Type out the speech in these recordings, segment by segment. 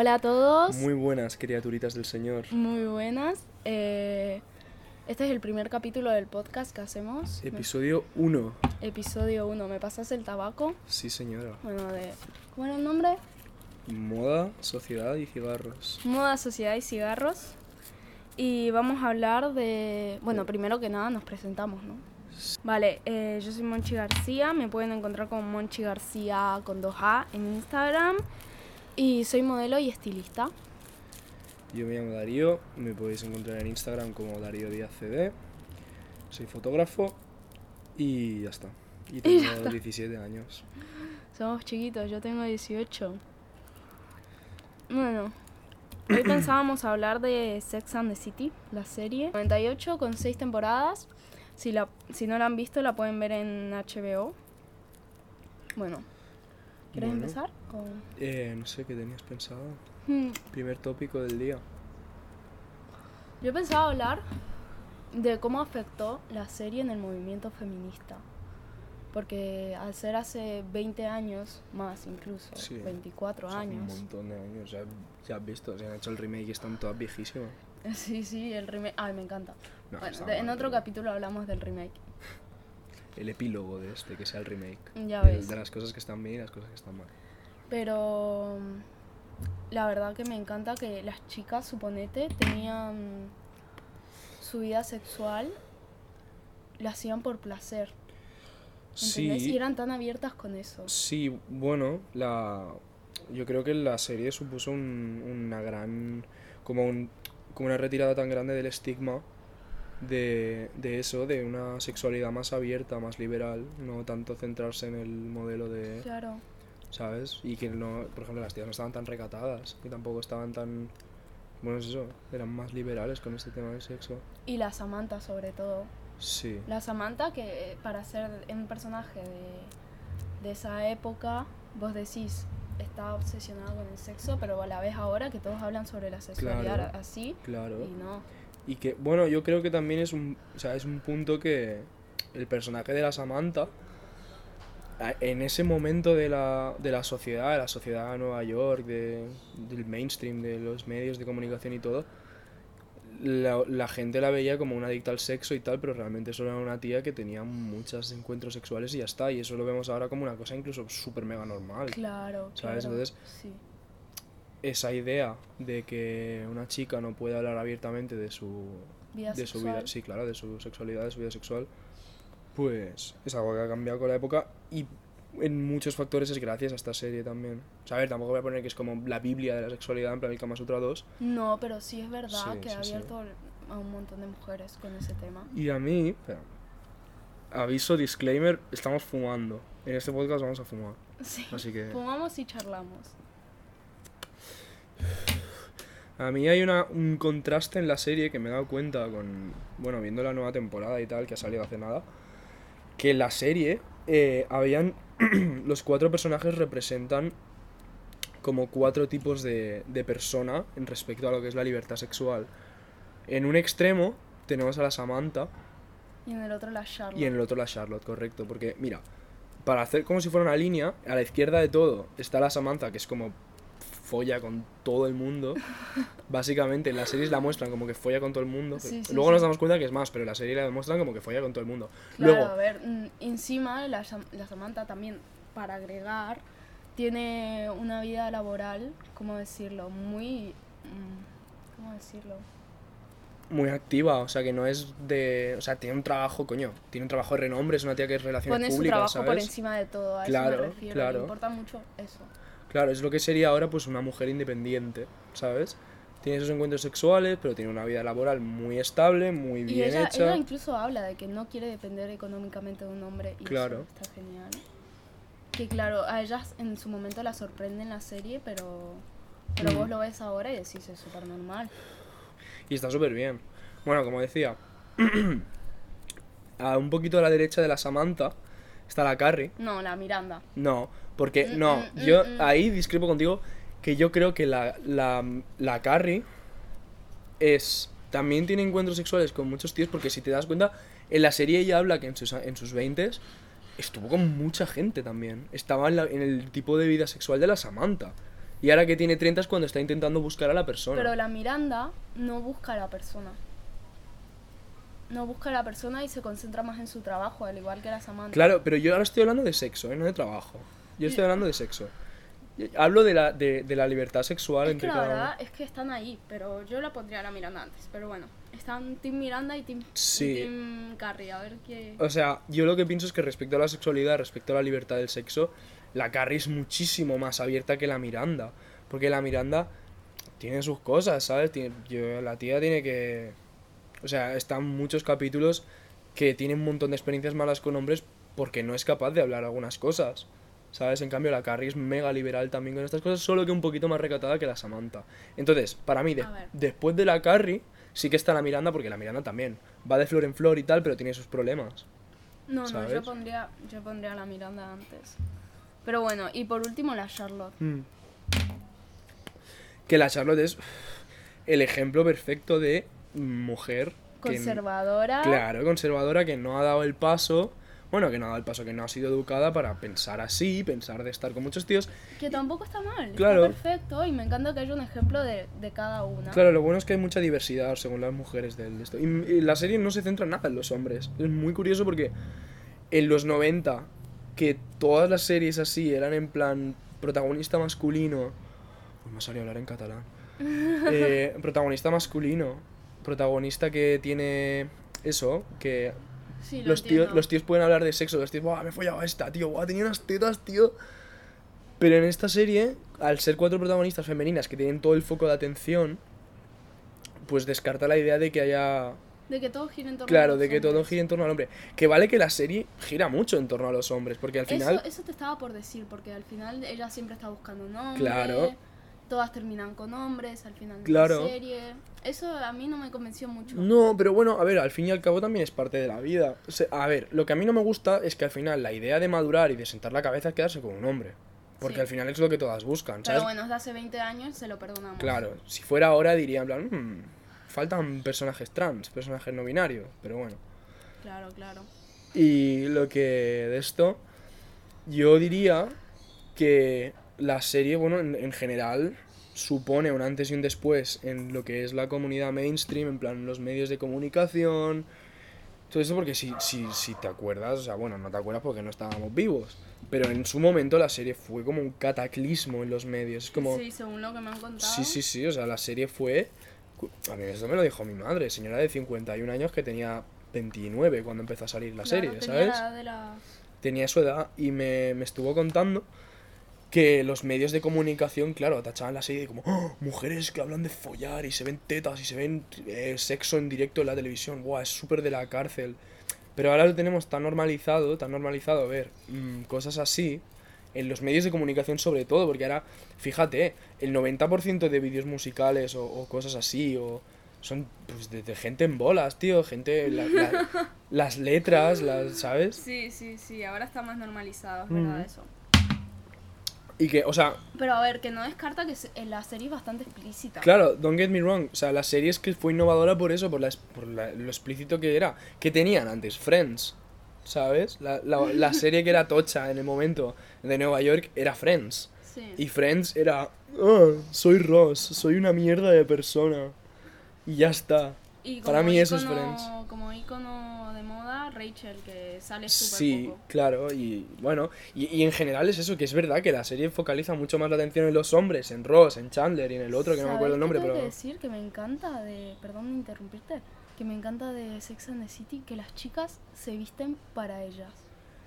Hola a todos. Muy buenas, criaturitas del Señor. Muy buenas. Eh, este es el primer capítulo del podcast que hacemos. Episodio 1. Episodio 1. ¿Me pasas el tabaco? Sí, señora. Bueno, de... ¿Cómo era el nombre? Moda, sociedad y cigarros. Moda, sociedad y cigarros. Y vamos a hablar de... Bueno, primero que nada nos presentamos, ¿no? Vale, eh, yo soy Monchi García. Me pueden encontrar como Monchi García con 2A en Instagram. Y soy modelo y estilista. Yo me llamo Darío, me podéis encontrar en Instagram como Darío Díaz CD. Soy fotógrafo y ya está. Y tengo ya está. 17 años. Somos chiquitos, yo tengo 18. Bueno, hoy pensábamos hablar de Sex and the City, la serie. 98 con 6 temporadas. Si, la, si no la han visto, la pueden ver en HBO. Bueno, ¿quieres Bueno. empezar? o- Eh, no sé qué tenías pensado. Hmm, Primer tópico del día. Yo pensaba hablar de cómo afectó la serie en el movimiento feminista. Porque al ser hace 20 años, más incluso, Sí. 24 O sea, Un años. montón de años. Ya, ya has visto, se han hecho el remake y están todas viejísimas. Sí, sí, el remake. Ay, me encanta. No, bueno, de- en otro capítulo hablamos del remake. El epílogo de este, que sea el remake. Ya El- ves. De las cosas que están bien y las cosas que están mal. Pero la verdad que me encanta que las chicas, suponete, tenían su vida sexual, la hacían por placer. ¿Entendés? Sí. Y eran tan abiertas con eso. Sí, bueno, la yo creo que la serie supuso un- una gran como un como una retirada tan grande del estigma de, de eso, de una sexualidad más abierta, más liberal, no tanto centrarse en el modelo de, Claro. ¿sabes? Y que no, por ejemplo, las tías no estaban tan recatadas y tampoco estaban tan bueno, es eso, eran más liberales con este tema del sexo. Y la Samantha sobre todo. Sí. La Samantha que eh, para ser un personaje de, de esa época, vos decís, está obsesionada con el sexo, pero a la vez ahora que todos hablan sobre la sexualidad Claro. así, Claro. y no. Y que, bueno, yo creo que también es un, o sea, es un punto que el personaje de la Samantha, en ese momento de la, de la sociedad, de la sociedad de Nueva York, de, del mainstream, de los medios de comunicación y todo, la, la gente la veía como una adicta al sexo y tal, pero realmente solo era una tía que tenía muchos encuentros sexuales y ya está. Y eso lo vemos ahora como una cosa incluso súper mega normal. Claro, ¿Sabes? claro, Entonces, sí. Esa idea de que una chica no puede hablar abiertamente de su Vida de su sexual. vida, sí, claro, de su sexualidad, de su vida sexual, pues es algo que ha cambiado con la época y en muchos factores es gracias a esta serie también. O sea, a ver, tampoco voy a poner que es como la Biblia de la sexualidad, en plan el Kama Sutra 2. No, pero sí es verdad Sí, que sí, ha sí. abierto a un montón de mujeres con ese tema. Y a mí, espera, aviso, disclaimer, estamos fumando. En este podcast vamos a fumar. Sí. Así que Fumamos y charlamos. A mí hay una, un contraste en la serie que me he dado cuenta con, bueno, viendo la nueva temporada y tal, que ha salido hace nada, que en la serie eh, habían, los cuatro personajes representan como cuatro tipos de, de persona en respecto a lo que es la libertad sexual. En un extremo tenemos a la Samantha Y en el otro la Charlotte. y en el otro la Charlotte, correcto. Porque, mira, para hacer como si fuera una línea, a la izquierda de todo está la Samantha, que es como folla con todo el mundo. Básicamente, en las series la muestran como que folla con todo el mundo. Sí, sí, Luego sí. nos damos cuenta que es más, pero en la serie la demuestran como que folla con todo el mundo. Claro, Luego, a ver, mm, encima la, la Samantha también, para agregar, tiene una vida laboral, ¿cómo decirlo? Muy... mm, ¿Cómo decirlo? muy activa, o sea, que no es de. O sea, tiene un trabajo, coño. Tiene un trabajo de renombre, es una tía que es relaciones Pone su trabajo ¿sabes? por encima de todo, a Claro, eso me refiero. claro. Le importa mucho eso. Claro, es lo que sería ahora pues una mujer independiente, ¿sabes? Tiene esos encuentros sexuales, pero tiene una vida laboral muy estable, muy Y bien ella, hecha. ella incluso habla de que no quiere depender económicamente de un hombre. Y Claro. eso está genial. Que claro, a ellas en su momento la sorprende en la serie, pero, pero Mm. vos lo ves ahora y decís es súper normal. Y está súper bien. Bueno, como decía, a un poquito a la derecha de la Samantha está la Carrie. No, la Miranda. No, porque Mm, no, mm, yo mm, ahí discrepo contigo que yo creo que la, la, la Carrie es también tiene encuentros sexuales con muchos tíos porque si te das cuenta en la serie ella habla que en sus en sus 20 estuvo con mucha gente también estaba en, la- en el tipo de vida sexual de la Samantha Y ahora que tiene 30 es cuando está intentando buscar a la persona. Pero la Miranda no busca a la persona. No busca a la persona y se concentra más en su trabajo, al igual que la Samantha. Claro, pero yo ahora estoy hablando de sexo, ¿eh? no de trabajo. Yo estoy hablando de sexo. Hablo de la, de, de la libertad sexual Es que entre la cada verdad uno. es que están ahí, pero yo la pondría a la Miranda antes. Pero bueno, están Team Miranda y Team, y Sí. Carrie. A ver qué. O sea, yo lo que pienso es que respecto a la sexualidad, respecto a la libertad del sexo, la Carrie es muchísimo más abierta que la Miranda. Porque la Miranda tiene sus cosas, ¿sabes? Tiene, yo, la tía tiene que... O sea, están muchos capítulos que tienen un montón de experiencias malas con hombres porque no es capaz de hablar algunas cosas. ¿Sabes? En cambio, la Carrie es mega liberal también con estas cosas, solo que un poquito más recatada que la Samantha. Entonces, para mí, de- después de la Carrie, sí que está la Miranda, porque la Miranda también va de flor en flor y tal, pero tiene sus problemas. No, no, yo pondría, yo pondría a la Miranda antes. Pero bueno, y por último la Charlotte. Mm. Que la Charlotte es el ejemplo perfecto de mujer que- Conservadora. claro, conservadora que no ha dado el paso. Bueno, que no ha dado el paso, que no ha sido educada para pensar así, pensar de estar con muchos tíos. Que tampoco está mal. Claro. Está perfecto y me encanta que haya un ejemplo de, de cada una. Claro, lo bueno es que hay mucha diversidad según las mujeres del esto. Y, y la serie no se centra nada en los hombres. Es muy curioso porque en los 90, que todas las series así eran en plan protagonista masculino. Uy, me a hablar en catalán. Eh, protagonista masculino. Protagonista que tiene eso, que Sí, lo los tíos, los tíos pueden hablar de sexo, los tíos, "Buah, me he follado a esta, tío, Buah, tenía unas tetas, tío. Pero en esta serie, al ser cuatro protagonistas femeninas que tienen todo el foco de atención, pues descarta la idea de que haya... De que todo gira en torno a Claro, los de que todo hombres. gira en torno al hombre. Que vale que la serie gira mucho en torno a los hombres, porque al final... Eso, eso te estaba por decir, porque al final ella siempre está buscando un hombre. Claro. Todas terminan con hombres al final de Claro. la serie. Eso a mí no me convenció mucho. No, pero bueno, a ver, al fin y al cabo también es parte de la vida. O sea, a ver, lo que a mí no me gusta es que al final la idea de madurar y de sentar la cabeza es quedarse con un hombre. Porque Sí. al final es lo que todas buscan, Pero bueno, es de hace 20 años, se lo perdonamos. Claro, si fuera ahora diría en plan, "Hmm, faltan personajes trans, personajes no binarios, pero bueno. Claro, claro. Y lo que de esto, yo diría que la serie, bueno, en, en general supone un antes y un después en lo que es la comunidad mainstream, en plan los medios de comunicación, todo eso porque si, si, si te acuerdas, o sea, bueno, no te acuerdas porque no estábamos vivos, pero en su momento la serie fue como un cataclismo en los medios, como... Sí, según lo que me han contado. Sí, sí, sí, o sea, la serie fue... A mí eso me lo dijo mi madre, señora de 51 años que tenía 29 cuando empezó a salir la Claro, serie, tenía ¿sabes? la de la- Tenía su edad y me, me estuvo contando que los medios de comunicación, claro, tachaban la serie de como "Oh, mujeres que hablan de follar y se ven tetas y se ven eh, sexo en directo en la televisión, Buah, es súper de la cárcel. Pero ahora lo tenemos tan normalizado, tan normalizado ver mm, cosas así en los medios de comunicación sobre todo, porque ahora, fíjate, el 90% de vídeos musicales o, o cosas así, o son pues, de, de gente en bolas, tío, gente, la- la- las letras, las, ¿sabes? Sí, sí, sí, ahora está más normalizado, es Mm. verdad eso. Y que, o sea, Pero a ver, que no descarta que se- en la serie es bastante explícita. Claro, don't get me wrong. O sea, la serie es que fue innovadora por eso, por, la, por la- lo explícito que era. Que tenían antes? Friends. ¿Sabes? La, la- la serie que era tocha en el momento de Nueva York era Friends. Sí. Y Friends era. "Ah, soy Ross, soy una mierda de persona. Y ya está. Y para mí eso es ícono- Friends. Como icono de moda, Rachel, que sale súper Sí, poco. claro, y bueno, y, y en general es eso, que es verdad que la serie focaliza mucho más la atención en los hombres, en Ross, en Chandler y en el otro, que no me acuerdo el ¿Sabes qué nombre, tengo pero... que decir que me encanta de. Perdón de interrumpirte. Que me encanta de Sex and the City que las chicas se visten para ellas.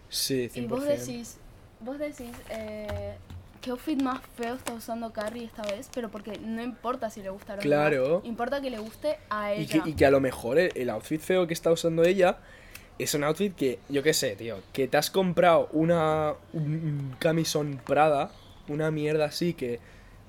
Sí, 100%. Y vos decís. Vos decís. Eh, ¿Qué outfit más feo está usando Carrie esta vez? Pero porque no importa si le gusta a los Claro. demás, Importa que le guste a Y ella. que, y que a lo mejor el, el outfit feo que está usando ella es un outfit que, yo qué sé, tío, que te has comprado una un, camisón Prada, una mierda así que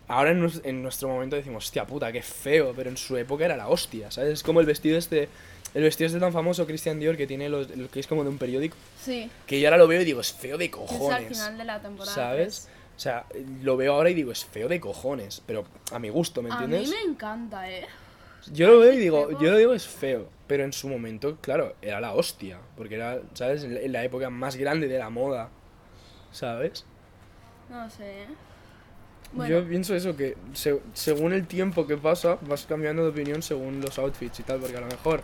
ahora en, en nuestro momento decimos, hostia puta, qué feo, pero en su época era la hostia, ¿sabes? Es como el vestido este, el vestido este tan famoso Christian Dior que tiene los, lo que es como de un periódico, Sí. que yo ahora lo veo y digo, es feo de Que es al cojones. final de la temporada. ¿Sabes? O sea, lo veo ahora y digo, es feo de cojones, pero a mi gusto, ¿me tres. A entiendes? mí me encanta, ¿eh? Yo lo veo y digo, yo lo digo es feo, pero en su momento, claro, era la hostia, porque era, ¿sabes? En la- época más grande de la moda, ¿sabes? No sé, ¿eh? Bueno. Yo pienso eso, que se- según el tiempo que pasa, vas cambiando de opinión según los outfits y tal, porque a lo mejor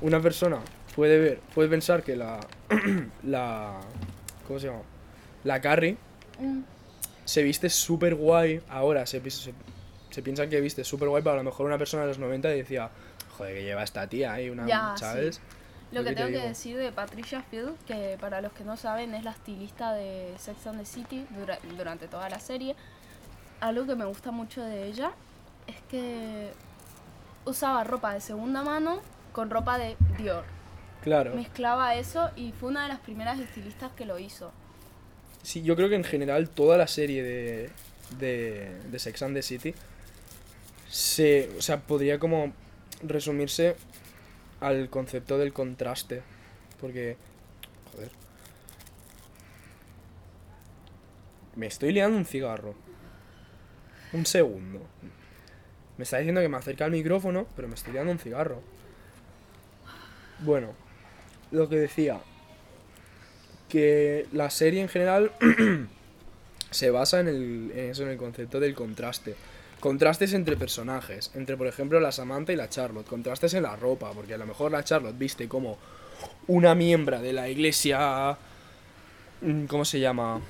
una persona puede ver, puede pensar que la. la. ¿Cómo se llama? La Carrie Mm, se viste súper guay ahora, se, se, se piensa que viste súper guay, pero a lo mejor una persona de los 90 decía, joder, que lleva esta tía ahí, una. Ya, ¿Sabes? Lo Lo que que te tengo que decir de Patricia Field, que para los que no saben es la estilista de Sex and the City dura- durante toda la serie, algo que me gusta mucho de ella es que usaba ropa de segunda mano con ropa de Dior. Claro. Mezclaba eso y fue una de las primeras estilistas que lo hizo. Sí, yo creo que en general toda la serie de, de, de Sex and the City se, o sea, podría como resumirse al concepto del contraste. Porque, joder. Me estoy liando un cigarro. Un segundo. Me está diciendo que me acerca al micrófono, pero me estoy liando un cigarro. Bueno, lo que decía, que la serie en general se basa en, el, en eso, en el concepto del contraste. Contrastes entre personajes, entre por ejemplo la Samantha y la Charlotte. Contrastes en la ropa, porque a lo mejor la Charlotte viste como una miembra de la iglesia... mm, ¿Cómo se llama?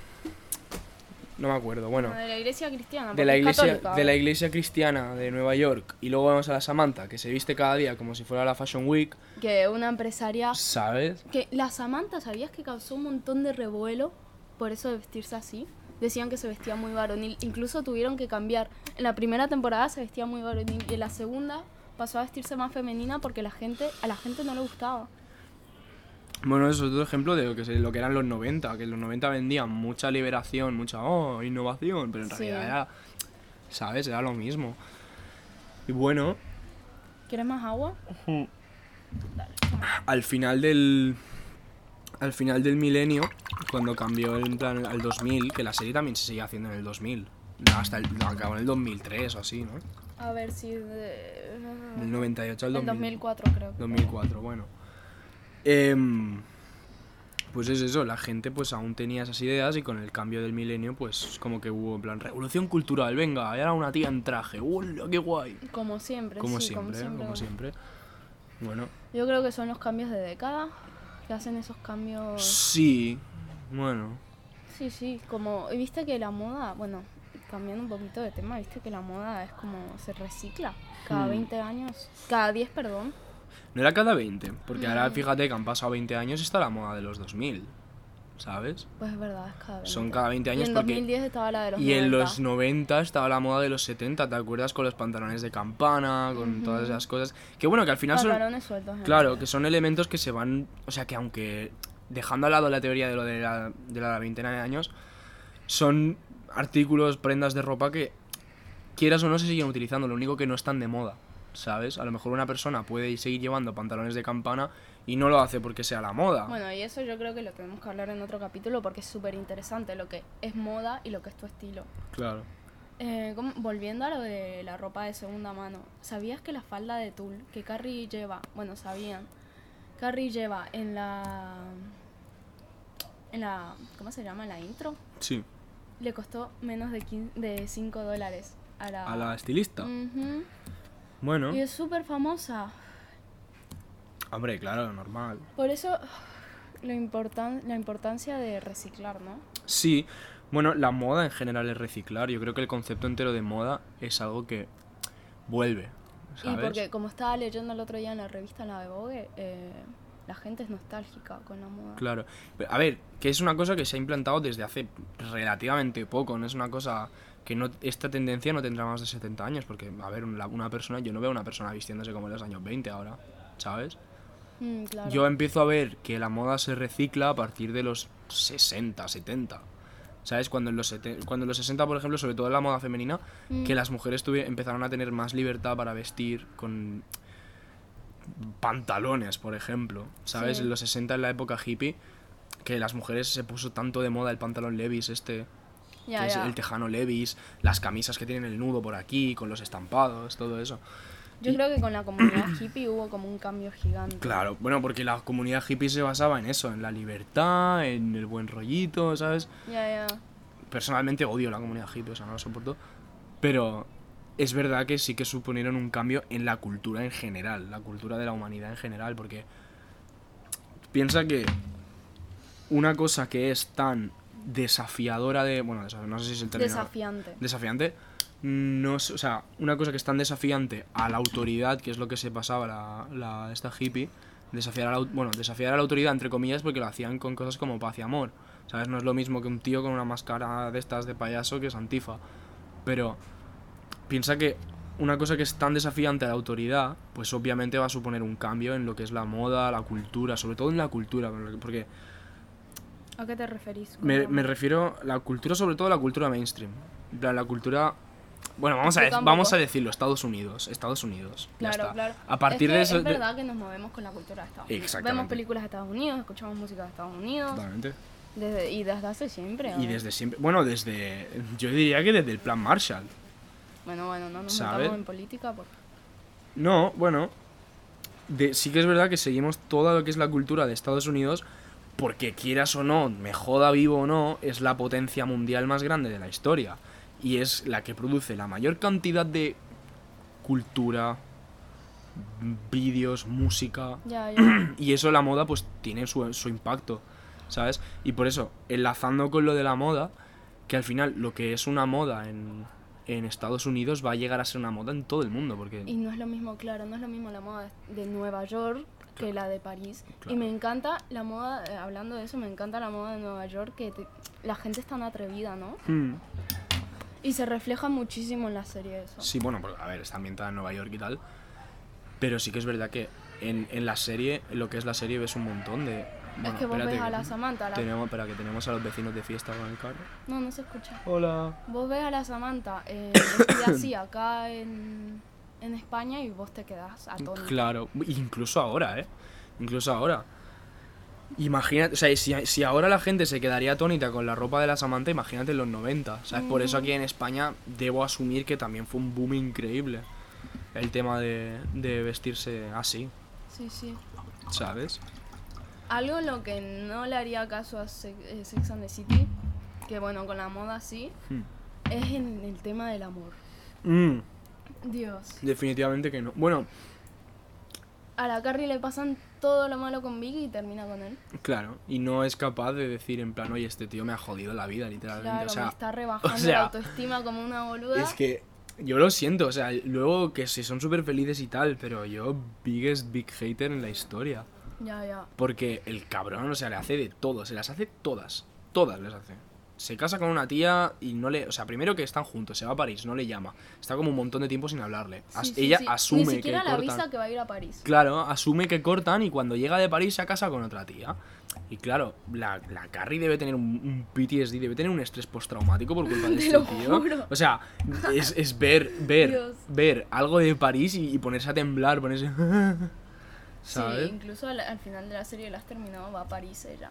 No me acuerdo, bueno. de la iglesia cristiana. De la, es iglesia, católica. de la iglesia cristiana de Nueva York. Y luego vemos a la Samantha, que se viste cada día como si fuera la Fashion Week. Que una empresaria... ¿Sabes? Que la Samantha, ¿sabías que causó un montón de revuelo por eso de vestirse así? Decían que se vestía muy varonil. Incluso tuvieron que cambiar. En la primera temporada se vestía muy varonil y en la segunda pasó a vestirse más femenina porque la gente, a la gente no le gustaba. Bueno, eso es otro ejemplo de lo que, lo que eran los 90, que en los 90 vendían mucha liberación, mucha oh, innovación, pero en Sí. realidad era, ¿sabes? Era lo mismo. Y bueno, ¿Quieres más agua? al final del al final del milenio, cuando cambió en plan al 2000, que la serie también se seguía haciendo en el 2000, hasta el, no, acabó en el 2003 o así, ¿no? A ver si... De... Del 98 al En 2000. 2004 creo. que 2004, bueno. Em, pues es eso, la gente pues aún tenía esas ideas y con el cambio del milenio pues como que hubo en plan revolución cultural, venga, ahora una tía en traje, ¡hola, qué guay! Como siempre, Como sí, siempre, como siempre. Bueno, Yo creo que son los cambios de década que hacen esos cambios... sí, bueno, Sí, sí, como viste que la moda, bueno, cambiando un poquito de tema, viste que la moda es como se recicla cada Hmm. 20 años, cada 10, perdón. no era cada 20, porque ahora No. fíjate que han pasado 20 años y está la moda de los 2000, ¿sabes? Pues es verdad, es cada 20. Son cada 20 Y años en porque... 2010 estaba la de los Y en 90. los 90 estaba la moda de los 70, ¿te acuerdas? Con los pantalones de campana, con todas esas cosas. Que bueno, que al final son... Pantalones sueltos. ¿eh? Claro, que son elementos que se van... O sea, que aunque dejando al lado la teoría de lo de la, de la veintena de años, son artículos, prendas de ropa que, quieras o no, se siguen utilizando. Lo único que no están de moda, ¿sabes? A lo mejor una persona puede seguir llevando pantalones de campana y no lo hace porque sea la moda. Bueno, y eso yo creo que lo tenemos que hablar en otro capítulo porque es súper interesante lo que es moda y lo que es tu estilo. Claro. Eh, como- volviendo a lo de la ropa de segunda mano, ¿sabías que la falda de tul que Carrie lleva, bueno, sabían, Carrie lleva en la, en la, ¿cómo se llama? En la intro, Sí. le costó menos de, 15 de 5 dólares a la... A la estilista. Ujú. Bueno, Y es súper famosa. Hombre, claro, normal. Por eso lo importan, la importancia de reciclar, ¿no? Sí, bueno, la moda en general es reciclar. Yo creo que el concepto entero de moda es algo que vuelve. ¿sabes? Y porque como estaba leyendo el otro día en la revista La de Vogue, eh, la gente es nostálgica con la moda. Claro. Pero, A ver, que es una cosa que se ha implantado desde hace relativamente poco. No es una cosa que no esta tendencia no tendrá más de 70 años. Porque, a ver, una, una persona, yo no veo a una persona vistiéndose como en los años 20 ahora. ¿Sabes? Mm, claro. Yo empiezo a ver que la moda se recicla a partir de los 60, 70. ¿Sabes? Cuando en los, cuando en los 60, por ejemplo, sobre todo en la moda femenina, Mm. que las mujeres empezaron a tener más libertad para vestir con pantalones, por ejemplo. ¿Sabes? Sí. En los 60, en la época hippie, que las mujeres se puso tanto de moda el pantalón Levis este, que es el tejano Levis, las camisas que tienen el nudo por aquí, con los estampados, todo eso. Yo creo que con la comunidad hippie hubo como un cambio gigante. Claro, bueno, porque la comunidad hippie se basaba en eso, en la libertad, en el buen rollito, ¿sabes? Ya, ya. personalmente odio la comunidad hippie, o sea, no la soporto. Pero es verdad que sí que suponieron un cambio en la cultura en general, la cultura de la humanidad en general, porque piensa que una cosa que es tan desafiadora de. Bueno, no sé si es el término. Desafiante. Desafiante. No es, o sea, una cosa que es tan desafiante a la autoridad, que es lo que se pasaba la, la esta hippie, desafiar a la, bueno, desafiar a la autoridad entre comillas porque lo hacían con cosas como paz y amor. ¿Sabes? No es lo mismo que un tío con una máscara de estas de payaso que es antifa. Pero piensa que una cosa que es tan desafiante a la autoridad, pues obviamente va a suponer un cambio en lo que es la moda, la cultura, sobre todo en la cultura, porque ¿A qué te referís? me, me refiero a la cultura, sobre todo la cultura mainstream. En plan, la cultura. Bueno, vamos a, vamos a decirlo, Estados Unidos. Estados Unidos. ya Claro, está. claro. A partir es que de eso. Es de- verdad que nos movemos con la cultura de Estados Unidos. Vemos películas de Estados Unidos, escuchamos música de Estados Unidos. Totalmente. Desde, y desde hace siempre. Y desde siempre. Bueno, desde. Yo diría que desde el plan Marshall. Bueno, bueno, no nos ¿Sabe? metamos en política porque. No, bueno. de- sí que es verdad que seguimos toda lo que es la cultura de Estados Unidos. Porque quieras o no, me joda vivo o no, es la potencia mundial más grande de la historia. Y es la que produce la mayor cantidad de cultura, vídeos, música. Ya, ya. Y eso la moda pues tiene su, su impacto, ¿sabes? Y por eso, enlazando con lo de la moda, que al final lo que es una moda en, en Estados Unidos va a llegar a ser una moda en todo el mundo, porque... Y no es lo mismo, claro, no es lo mismo la moda de Nueva York que la de París. Claro. Y me encanta la moda, eh, hablando de eso, me encanta la moda de Nueva York, que te- la gente es tan atrevida, ¿no? Hmm. Y se refleja muchísimo en la serie eso. Sí, bueno, porque, a ver, está ambientada en Nueva York y tal. Pero sí que es verdad que en, en la serie, en lo que es la serie, ves un montón de... Bueno, es que vos ves a la Samantha, la- Tenemos, espera, que tenemos a los vecinos de fiesta con el carro. No, no se escucha. Hola. Vos ves a la Samantha eh, vestida así acá en, en España y vos te quedás atónito. Claro, incluso ahora, ¿eh? Incluso ahora. Imagínate, o sea, si, si ahora la gente se quedaría atónita con la ropa de la Samantha, imagínate en los 90. ¿Sabes? Por eso aquí en España debo asumir que también fue un boom increíble el tema de, de vestirse así, Sí, sí. ¿sabes? Algo en lo que no le haría caso a eh, Sex and the City, que bueno, con la moda sí, Hmm. es en el tema del amor. Mm, Dios. definitivamente que no. Bueno, A la Carrie le pasan todo lo malo con Vicky y termina con él. claro, y no es capaz de decir en plan, oye, este tío me ha jodido la vida, literalmente. Claro, o sea, me está rebajando sea, la autoestima como una boluda. Es que yo lo siento, o sea, luego que si son súper felices y tal, pero yo biggest big hater en la historia. Ya, ya. Porque el cabrón, o sea, le hace de todo, se las hace todas, todas les hace. Se casa con una tía y no le, o sea, primero que están juntos, se va a París, no le llama. Está como un montón de tiempo sin hablarle. As- Sí, sí, ella sí. asume Ni siquiera que le cortan. avisa que va a ir a París. Claro, asume que cortan y cuando llega de París se casa con otra tía. Y claro, la, la Carrie debe tener un, un PTSD, debe tener un estrés postraumático por culpa de Te este tío. juro. O sea, es, es ver, ver, Dios. ver algo de París y, y ponerse a temblar, ponerse. ¿Sabes? Sí, incluso al, al final de la serie la has terminado, va a París ella.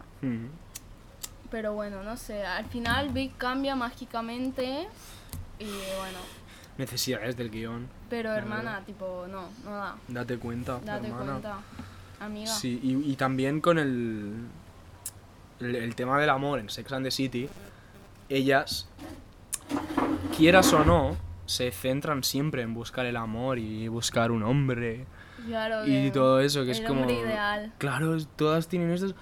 Pero bueno, no sé, al final Vic cambia mágicamente y bueno, Necesidades del guion. pero hermana, tipo, no, no da, Date cuenta. date hermana. cuenta, amiga. Sí, y, y también con el, el. el tema del amor en Sex and the City, ellas, quieras o no, se centran siempre en buscar el amor y buscar un hombre Claro y todo eso, que es el como. hombre ideal. Claro, es- todas tienen estos.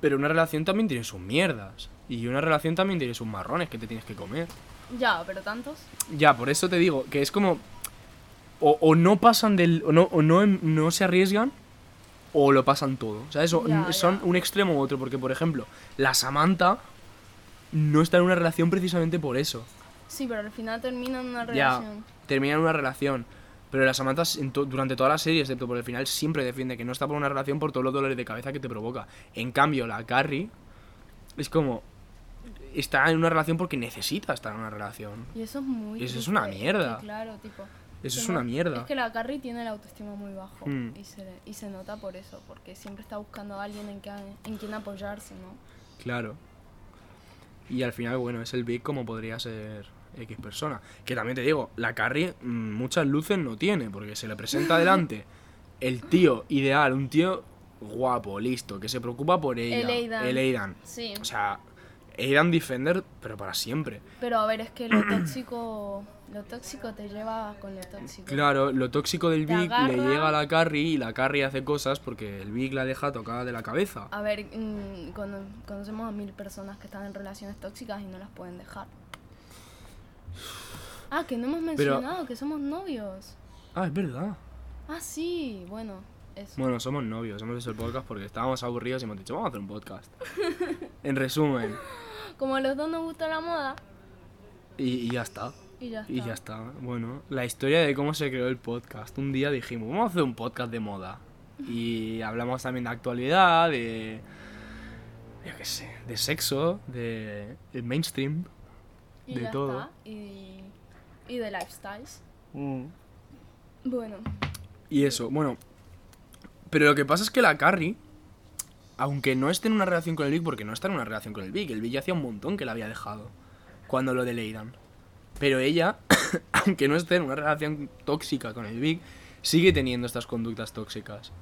Pero una relación también tiene sus mierdas. Y una relación también tiene sus marrones que te tienes que comer. Ya, pero tantos. Ya, por eso te digo que es como. O, o no pasan del. O no, o no, em- no se arriesgan. O lo pasan todo. O- Ya, son ya. un extremo u otro. Porque, por ejemplo, la Samantha no está en una relación precisamente por eso. Sí, pero al final terminan una Ya, relación. terminan una relación. Pero la Samantha, to- durante toda la serie, excepto por el final, siempre defiende que no está por una relación por todos los dolores de cabeza que te provoca. En cambio, la Carrie es como. Está en una relación porque necesita estar en una relación. Y eso es muy Eso es una que mierda. claro, tipo. Eso es una mierda. Es que la Carrie tiene la autoestima muy bajo Mm. y, se, y se nota por eso, porque siempre está buscando a alguien en, que, en quien apoyarse, ¿no? Claro. Y al final, bueno, es el Big como podría ser X persona. Que también te digo, la Carrie mm, muchas luces no tiene, porque se le presenta delante el tío ideal, un tío guapo, listo, que se preocupa por ella. El Aidan. El Aidan. Sí. O sea, Aidan Defender, pero para siempre. Pero a ver, es que lo tóxico, lo tóxico te lleva con lo tóxico. Claro, lo tóxico del Big le llega a la Carrie y la Carrie hace cosas porque el Big la deja tocada de la cabeza. A ver, mm, cono- conocemos a mil personas que están en relaciones tóxicas y no las pueden dejar. Ah, que no hemos Pero- mencionado que somos novios. Ah, es verdad. Ah, sí, bueno, eso. Bueno, somos novios, hemos hecho el podcast porque estábamos aburridos y hemos dicho, vamos a hacer un podcast. en resumen, Como a los dos nos gusta la moda, y, y ya está. y ya está. Y ya está. Bueno, la historia de cómo se creó el podcast. Un día dijimos, vamos a hacer un podcast de moda. Y hablamos también de actualidad, de... Yo qué sé, de sexo, de el mainstream. Y de ya todo. está. Y, y de lifestyles. Bueno, Y eso, bueno. Pero lo que pasa es que la Carrie, aunque no esté en una relación con el Big, porque no está en una relación con el Big, el Big ya hacía un montón que la había dejado. Cuando lo de Leidan. Pero ella, aunque no esté en una relación tóxica con el Big, sigue teniendo estas conductas tóxicas.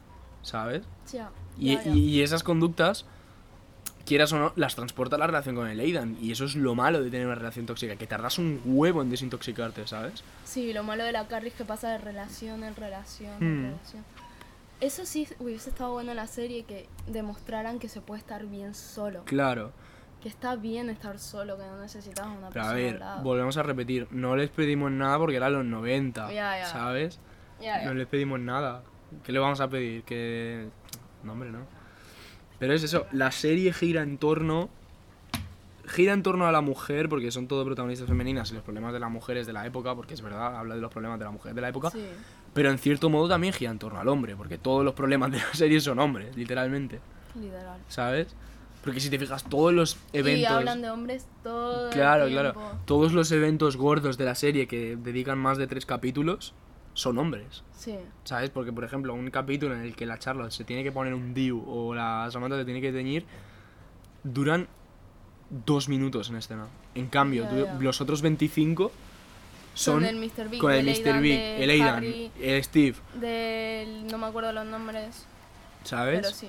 ¿Sabes? ya. Y, ya, ya. y- y esas conductas, quieras o no, las transporta a la relación con el Aidan. Y eso es lo malo de tener una relación tóxica, que tardas un huevo en desintoxicarte, ¿sabes? Sí, lo malo de la Carrie es que pasa de relación en relación Hmm. en relación. Eso sí hubiese estado bueno en la serie que demostraran que se puede estar bien solo. Claro. Que está bien estar solo, que no necesitas una Pero a persona ver, al lado. volvemos a repetir, no les pedimos nada porque eran los 90, Ya, ya. ¿sabes? Ya. No les pedimos nada. ¿Qué le vamos a pedir? Que... No, hombre, no. Pero es eso, la serie gira en torno... Gira en torno a la mujer, porque son todo protagonistas femeninas y los problemas de las mujeres de la época, porque es verdad, habla de los problemas de la mujer de la época, Sí, pero en cierto modo también gira en torno al hombre, porque todos los problemas de la serie son hombres, literalmente, literal. ¿sabes? Porque si te fijas, todos los eventos... Y hablan de hombres todo Claro, el claro. Todos los eventos gordos de la serie que dedican más de tres capítulos son hombres. Sí, ¿Sabes? Porque, por ejemplo, un capítulo en el que la Charlotte se tiene que poner un Diu o la Samantha se tiene que teñir, duran dos minutos en escena. En cambio, los otros 25 son Mr. Big, con el Mr. Big, el Aidan, Harry. el Steve, del... no me acuerdo los nombres, ¿sabes? pero sí.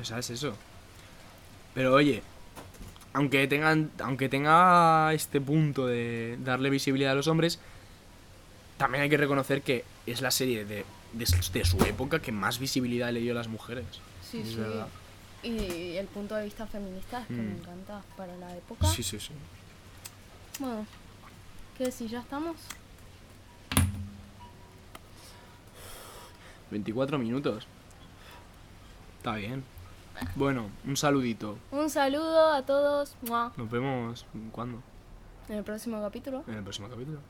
O sea, es eso. Pero oye, aunque tengan, aunque tenga este punto de darle visibilidad a los hombres, también hay que reconocer que es la serie de, de, de su época que más visibilidad le dio a las mujeres. Sí, sí. verdad. Y el punto de vista feminista es que me Mm. encanta para la época. Sí, sí, sí. Bueno, ¿qué decís? ¿Ya estamos? 24 minutos. Está bien. Bueno, un saludito. Un saludo a todos. Nos vemos ¿cuándo? En el próximo capítulo. En el próximo capítulo.